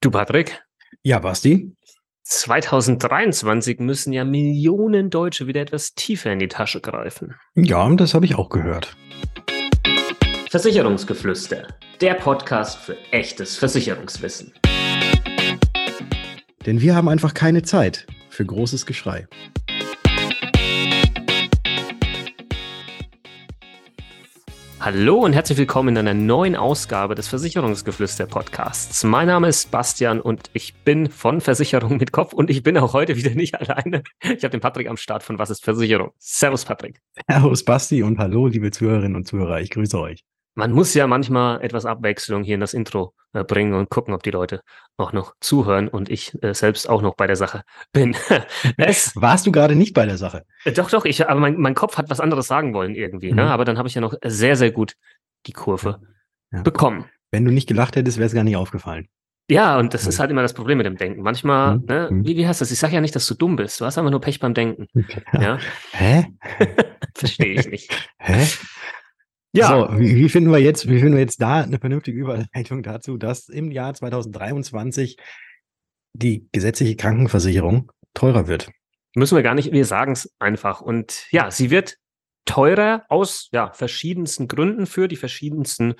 Du, Patrick? Ja, Basti? 2023 müssen ja Millionen Deutsche wieder etwas tiefer in die Tasche greifen. Ja, das habe ich auch gehört. Versicherungsgeflüster, der Podcast für echtes Versicherungswissen. Denn wir haben einfach keine Zeit für großes Geschrei. Hallo und herzlich willkommen in einer neuen Ausgabe des Versicherungsgeflüster Podcasts. Mein Name ist Bastian und ich bin von Versicherung mit Kopf und ich bin auch heute wieder nicht alleine. Ich habe den Patrick am Start von Was ist Versicherung? Servus Patrick. Servus Basti und hallo liebe Zuhörerinnen und Zuhörer. Ich grüße euch man muss ja manchmal etwas Abwechslung hier in das Intro äh, bringen und gucken, ob die Leute auch noch zuhören und ich äh, selbst auch noch bei der Sache bin. es, Warst du gerade nicht bei der Sache? Äh, doch, doch, ich, aber mein, mein Kopf hat was anderes sagen wollen irgendwie. Ne? Mhm. Ne? Aber dann habe ich ja noch sehr, sehr gut die Kurve ja. bekommen. Wenn du nicht gelacht hättest, wäre es gar nicht aufgefallen. Ja, und das mhm. ist halt immer das Problem mit dem Denken. Manchmal, mhm. ne, mhm. wie, wie heißt das? Ich sage ja nicht, dass du dumm bist. Du hast einfach nur Pech beim Denken. Ja. ja? Hä? Verstehe ich nicht. Ja. So, wie, wie, finden wir jetzt, wie finden wir jetzt da eine vernünftige Überleitung dazu, dass im Jahr 2023 die gesetzliche Krankenversicherung teurer wird? Müssen wir gar nicht, wir sagen es einfach. Und ja, sie wird teurer aus ja, verschiedensten Gründen für die verschiedensten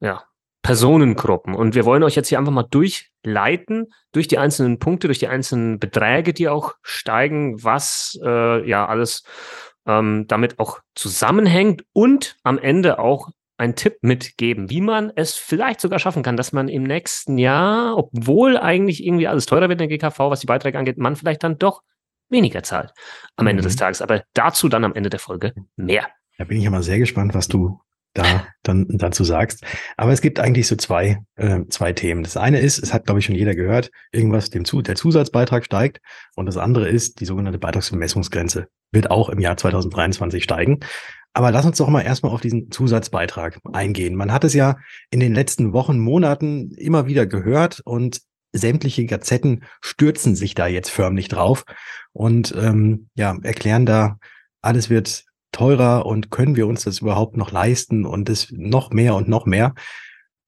ja, Personengruppen. Und wir wollen euch jetzt hier einfach mal durchleiten, durch die einzelnen Punkte, durch die einzelnen Beträge, die auch steigen, was äh, ja alles ähm, damit auch zusammenhängt und am Ende auch einen Tipp mitgeben, wie man es vielleicht sogar schaffen kann, dass man im nächsten Jahr, obwohl eigentlich irgendwie alles teurer wird in der GKV, was die Beiträge angeht, man vielleicht dann doch weniger zahlt am mhm. Ende des mhm. Tages. Aber dazu dann am Ende der Folge mehr. Da bin ich ja mal sehr gespannt, was du da dann dazu sagst. Aber es gibt eigentlich so zwei, äh, zwei Themen. Das eine ist, es hat, glaube ich, schon jeder gehört, irgendwas, dem zu, der Zusatzbeitrag steigt. Und das andere ist, die sogenannte Beitragsvermessungsgrenze wird auch im Jahr 2023 steigen. Aber lass uns doch mal erstmal auf diesen Zusatzbeitrag eingehen. Man hat es ja in den letzten Wochen, Monaten immer wieder gehört und sämtliche Gazetten stürzen sich da jetzt förmlich drauf und ähm, ja, erklären da, alles wird teurer und können wir uns das überhaupt noch leisten und es noch mehr und noch mehr.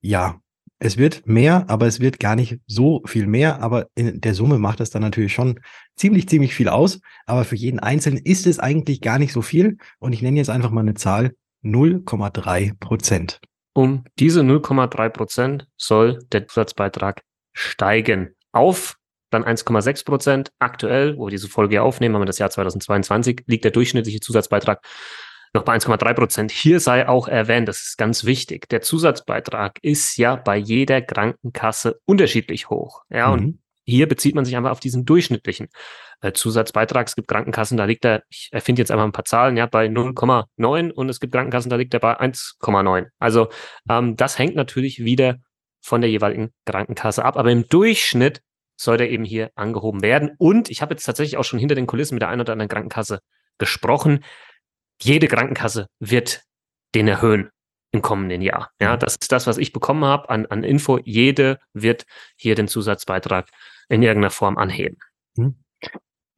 Ja, es wird mehr, aber es wird gar nicht so viel mehr. Aber in der Summe macht es dann natürlich schon ziemlich, ziemlich viel aus. Aber für jeden Einzelnen ist es eigentlich gar nicht so viel. Und ich nenne jetzt einfach mal eine Zahl 0,3 Prozent. Um diese 0,3 Prozent soll der Zusatzbeitrag steigen auf dann 1,6 Prozent. Aktuell, wo wir diese Folge aufnehmen, haben wir das Jahr 2022, liegt der durchschnittliche Zusatzbeitrag noch bei 1,3 Prozent. Hier sei auch erwähnt, das ist ganz wichtig, der Zusatzbeitrag ist ja bei jeder Krankenkasse unterschiedlich hoch. Ja, mhm. und hier bezieht man sich einfach auf diesen durchschnittlichen äh, Zusatzbeitrag. Es gibt Krankenkassen, da liegt er, ich erfinde jetzt einfach ein paar Zahlen, ja, bei 0,9 und es gibt Krankenkassen, da liegt er bei 1,9. Also ähm, das hängt natürlich wieder von der jeweiligen Krankenkasse ab. Aber im Durchschnitt soll der eben hier angehoben werden. Und ich habe jetzt tatsächlich auch schon hinter den Kulissen mit der einen oder anderen Krankenkasse gesprochen. Jede Krankenkasse wird den erhöhen im kommenden Jahr. Ja, mhm. das ist das, was ich bekommen habe an, an Info. Jede wird hier den Zusatzbeitrag in irgendeiner Form anheben. Mhm.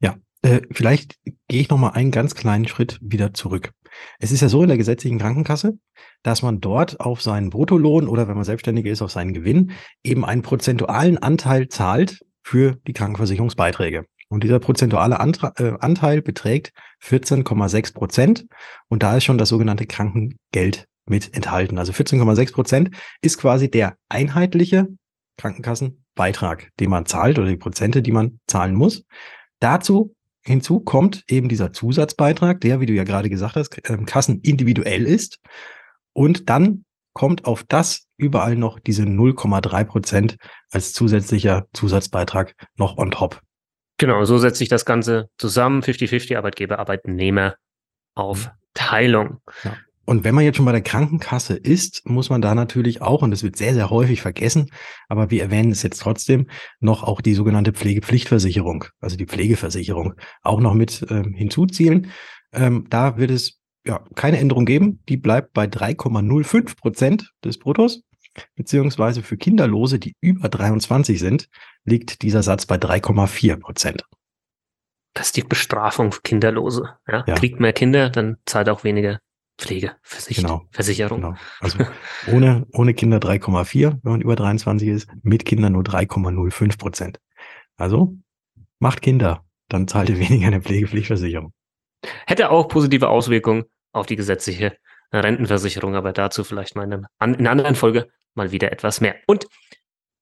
Ja, äh, vielleicht gehe ich noch mal einen ganz kleinen Schritt wieder zurück. Es ist ja so in der gesetzlichen Krankenkasse, dass man dort auf seinen Bruttolohn oder wenn man selbstständig ist, auf seinen Gewinn eben einen prozentualen Anteil zahlt für die Krankenversicherungsbeiträge. Und dieser prozentuale Antra äh, Anteil beträgt 14,6 Prozent. Und da ist schon das sogenannte Krankengeld mit enthalten. Also 14,6 Prozent ist quasi der einheitliche Krankenkassenbeitrag, den man zahlt oder die Prozente, die man zahlen muss. Dazu hinzu kommt eben dieser Zusatzbeitrag, der, wie du ja gerade gesagt hast, äh, kassenindividuell ist. Und dann kommt auf das überall noch diese 0,3 Prozent als zusätzlicher Zusatzbeitrag noch on top. Genau, so setzt sich das Ganze zusammen. 50-50 Arbeitgeber, Arbeitnehmer auf Teilung. Ja. Und wenn man jetzt schon bei der Krankenkasse ist, muss man da natürlich auch, und das wird sehr, sehr häufig vergessen, aber wir erwähnen es jetzt trotzdem, noch auch die sogenannte Pflegepflichtversicherung, also die Pflegeversicherung, auch noch mit ähm, hinzuziehen. Ähm, da wird es ja, keine Änderung geben. Die bleibt bei 3,05 Prozent des Bruttos. Beziehungsweise für Kinderlose, die über 23 sind, liegt dieser Satz bei 3,4 Prozent. Das ist die Bestrafung für Kinderlose. Ja? ja? Kriegt mehr Kinder, dann zahlt auch weniger Pflegeversicherung. Genau. Versicherung. Genau. Also ohne, ohne Kinder 3,4, wenn man über 23 ist, mit Kindern nur 3,05 Prozent. Also macht Kinder, dann zahlt ihr weniger eine Pflegepflichtversicherung. Hätte auch positive Auswirkungen auf die gesetzliche Rentenversicherung, aber dazu vielleicht mal in, einer anderen Folge mal wieder etwas mehr. Und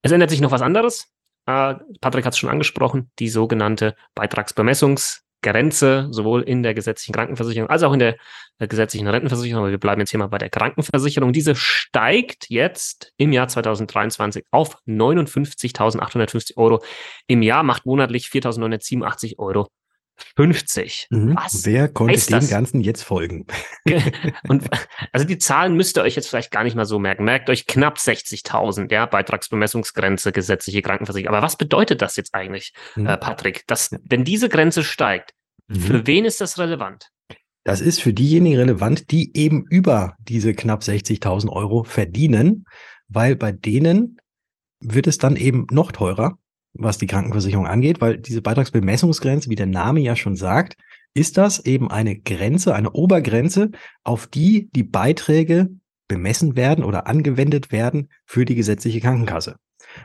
es ändert sich noch was anderes. Äh, Patrick hat es schon angesprochen, die sogenannte Beitragsbemessungsgrenze, sowohl in der gesetzlichen Krankenversicherung als auch in der, der gesetzlichen Rentenversicherung. Aber wir bleiben jetzt hier mal bei der Krankenversicherung. Diese steigt jetzt im Jahr 2023 auf 59.850 Euro im Jahr, macht monatlich 4.987 Euro 50. Mhm. Was Wer konnte dem das? Ganzen jetzt folgen? Und also die Zahlen müsst ihr euch jetzt vielleicht gar nicht mal so merken. Merkt euch knapp 60.000, ja, Beitragsbemessungsgrenze, gesetzliche Krankenversicherung. Aber was bedeutet das jetzt eigentlich, mhm. äh, Patrick? Dass, wenn diese Grenze steigt, mhm. für wen ist das relevant? Das ist für diejenigen relevant, die eben über diese knapp 60.000 Euro verdienen, weil bei denen wird es dann eben noch teurer, was die Krankenversicherung angeht, weil diese Beitragsbemessungsgrenze, wie der Name ja schon sagt, ist das eben eine Grenze, eine Obergrenze, auf die die Beiträge bemessen werden oder angewendet werden für die gesetzliche Krankenkasse.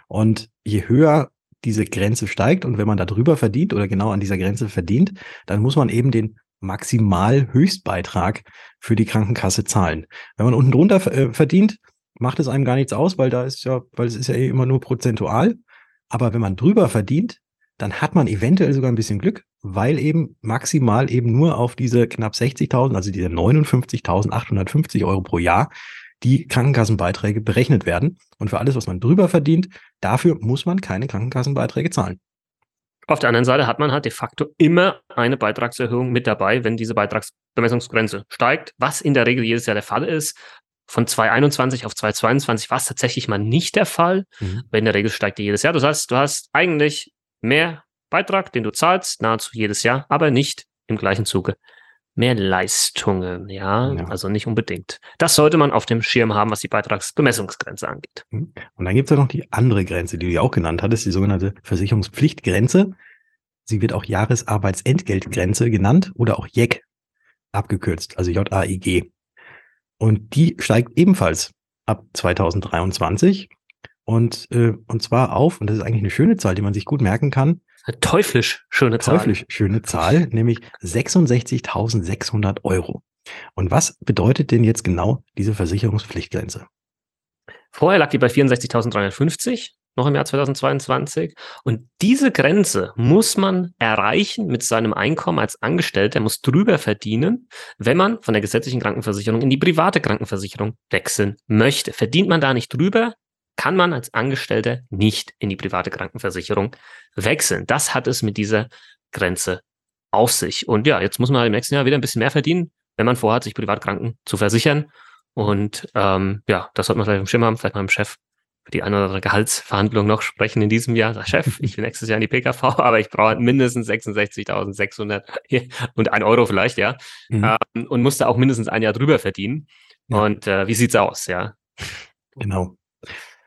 Und je höher diese Grenze steigt und wenn man da drüber verdient oder genau an dieser Grenze verdient, dann muss man eben den Maximalhöchstbeitrag für die Krankenkasse zahlen. Wenn man unten drunter äh, verdient, macht es einem gar nichts aus, weil da ist ja, weil es ist ja eh immer nur prozentual. Aber wenn man drüber verdient, dann hat man eventuell sogar ein bisschen Glück, weil eben maximal eben nur auf diese knapp 60.000, also diese 59.850 Euro pro Jahr, die Krankenkassenbeiträge berechnet werden. Und für alles, was man drüber verdient, dafür muss man keine Krankenkassenbeiträge zahlen. Auf der anderen Seite hat man halt de facto immer eine Beitragserhöhung mit dabei, wenn diese Beitragsbemessungsgrenze steigt, was in der Regel jedes Jahr der Fall ist von 2021 auf 2022 war es tatsächlich mal nicht der Fall. Mhm. Aber in der Regel steigt die jedes Jahr. Das heißt, du hast eigentlich mehr Beitrag, den du zahlst, nahezu jedes Jahr, aber nicht im gleichen Zuge mehr Leistungen, ja, ja, also nicht unbedingt. Das sollte man auf dem Schirm haben, was die Beitragsbemessungsgrenze angeht. Mhm. Und dann gibt es ja noch die andere Grenze, die du ja auch genannt hattest, die sogenannte Versicherungspflichtgrenze. Sie wird auch Jahresarbeitsentgeltgrenze genannt oder auch JEG abgekürzt, also J-A-I-G. Und die steigt ebenfalls ab 2023 und, äh, und zwar auf, und das ist eigentlich eine schöne Zahl, die man sich gut merken kann. Eine teuflisch schöne Zahl. Teuflisch schöne Zahl, nämlich 66.600 Euro. Und was bedeutet denn jetzt genau diese Versicherungspflichtgrenze? Vorher lag die bei 64.350 noch im Jahr 2022. Und diese Grenze muss man erreichen mit seinem Einkommen als Angestellter, muss drüber verdienen, wenn man von der gesetzlichen Krankenversicherung in die private Krankenversicherung wechseln möchte. Verdient man da nicht drüber, kann man als Angestellter nicht in die private Krankenversicherung wechseln. Das hat es mit dieser Grenze auf sich. Und ja, jetzt muss man halt im nächsten Jahr wieder ein bisschen mehr verdienen, wenn man vorhat, sich Privatkranken zu versichern. Und ähm, ja, das sollte man vielleicht im Schirm haben, vielleicht mal im Chef für die eine oder andere Gehaltsverhandlung noch sprechen in diesem Jahr. Sag, Chef, ich will nächstes Jahr in die PKV, aber ich brauche mindestens 66.600 und ein Euro vielleicht, ja. Mhm. Ähm, und musste auch mindestens ein Jahr drüber verdienen. Ja. Und äh, wie sieht's aus, ja? Genau.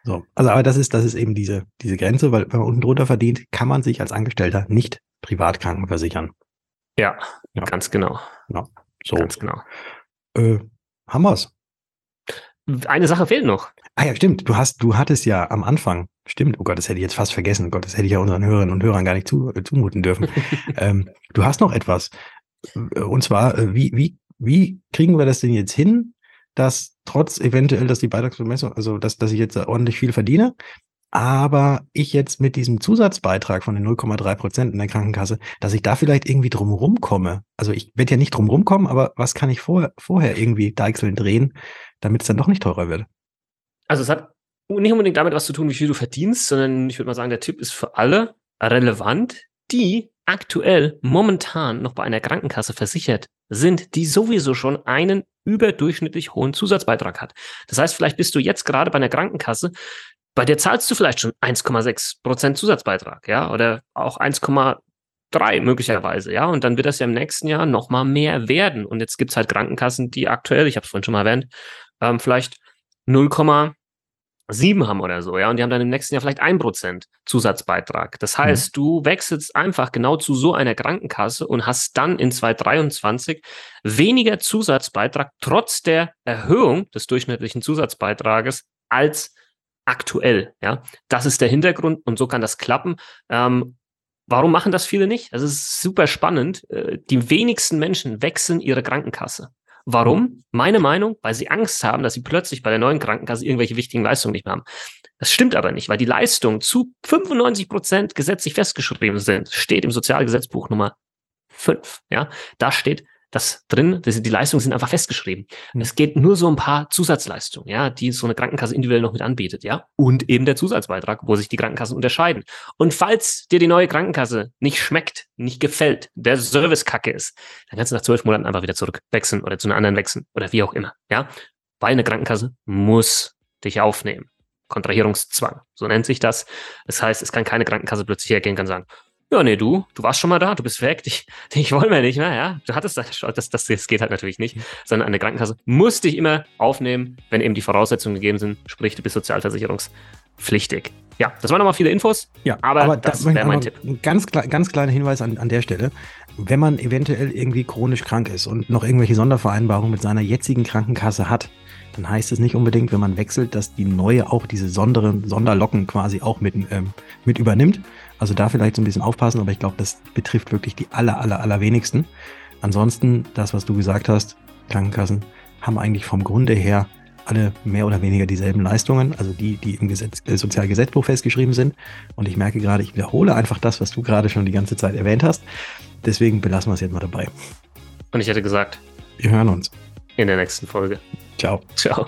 So, also aber das ist, das ist eben diese, diese Grenze, weil wenn man unten drunter verdient, kann man sich als Angestellter nicht privat krankenversichern. Ja, ja. ganz genau. Ja, so. Ganz genau. Äh, haben wir's. Eine Sache fehlt noch. Ah ja, stimmt. Du hast, du hattest ja am Anfang, stimmt, oh Gott, das hätte ich jetzt fast vergessen. Oh Gott, das hätte ich ja unseren Hörerinnen und Hörern gar nicht zu, äh, zumuten dürfen. ähm, du hast noch etwas. Äh, und zwar, äh, wie, wie, wie kriegen wir das denn jetzt hin, dass trotz eventuell, dass die Beitragsbemessung, also dass, dass ich jetzt ordentlich viel verdiene, aber ich jetzt mit diesem Zusatzbeitrag von den 0,3 Prozent in der Krankenkasse, dass ich da vielleicht irgendwie drumherum komme. Also ich werde ja nicht drumherum kommen, aber was kann ich vor, vorher irgendwie deichseln drehen, damit es dann doch nicht teurer wird? Also es hat nicht unbedingt damit was zu tun, wie viel du verdienst, sondern ich würde mal sagen, der Tipp ist für alle relevant, die aktuell momentan noch bei einer Krankenkasse versichert sind, die sowieso schon einen überdurchschnittlich hohen Zusatzbeitrag hat. Das heißt, vielleicht bist du jetzt gerade bei einer Krankenkasse, bei der zahlst du vielleicht schon 1,6 Prozent Zusatzbeitrag, ja, oder auch 1,3 möglicherweise, ja, und dann wird das ja im nächsten Jahr nochmal mehr werden. Und jetzt gibt's halt Krankenkassen, die aktuell, ich habe es vorhin schon mal erwähnt, ähm, vielleicht 0,3 sieben haben oder so, ja, und die haben dann im nächsten Jahr vielleicht ein Prozent Zusatzbeitrag. Das heißt, mhm. du wechselst einfach genau zu so einer Krankenkasse und hast dann in 2023 weniger Zusatzbeitrag trotz der Erhöhung des durchschnittlichen Zusatzbeitrages als aktuell, ja. Das ist der Hintergrund und so kann das klappen. Ähm, warum machen das viele nicht? Das ist super spannend. Äh, die wenigsten Menschen wechseln ihre Krankenkasse. Warum? Meine Meinung, weil sie Angst haben, dass sie plötzlich bei der neuen Krankenkasse irgendwelche wichtigen Leistungen nicht mehr haben. Das stimmt aber nicht, weil die Leistungen zu 95 Prozent gesetzlich festgeschrieben sind. Steht im Sozialgesetzbuch Nummer 5. Ja, da steht, das drin, das, die Leistungen sind einfach festgeschrieben. Mhm. Es geht nur so ein paar Zusatzleistungen, ja, die so eine Krankenkasse individuell noch mit anbietet, ja, und eben der Zusatzbeitrag, wo sich die Krankenkassen unterscheiden. Und falls dir die neue Krankenkasse nicht schmeckt, nicht gefällt, der Service kacke ist, dann kannst du nach zwölf Monaten einfach wieder zurückwechseln oder zu einer anderen wechseln oder wie auch immer, ja, weil eine Krankenkasse muss dich aufnehmen. Kontrahierungszwang, so nennt sich das. Das heißt, es kann keine Krankenkasse plötzlich hergehen und kann sagen, ja, nee, du, du warst schon mal da, du bist weg, ich, ich wollen wir nicht mehr, ja. Du hattest das das, das, das geht halt natürlich nicht, sondern eine Krankenkasse muss dich immer aufnehmen, wenn eben die Voraussetzungen gegeben sind, sprich, du bist sozialversicherungspflichtig. Ja, das waren nochmal viele Infos, ja, aber, aber das wäre mein Tipp. Ein ganz, ganz kleiner Hinweis an, an der Stelle. Wenn man eventuell irgendwie chronisch krank ist und noch irgendwelche Sondervereinbarungen mit seiner jetzigen Krankenkasse hat, dann heißt es nicht unbedingt, wenn man wechselt, dass die neue auch diese Sonderen, Sonderlocken quasi auch mit, ähm, mit übernimmt. Also da vielleicht so ein bisschen aufpassen, aber ich glaube, das betrifft wirklich die aller, aller, aller wenigsten. Ansonsten, das, was du gesagt hast, Krankenkassen haben eigentlich vom Grunde her alle mehr oder weniger dieselben Leistungen, also die, die im Gesetz, äh, Sozialgesetzbuch festgeschrieben sind. Und ich merke gerade, ich wiederhole einfach das, was du gerade schon die ganze Zeit erwähnt hast. Deswegen belassen wir es jetzt mal dabei. Und ich hätte gesagt, wir hören uns in der nächsten Folge. Ciao. Ciao.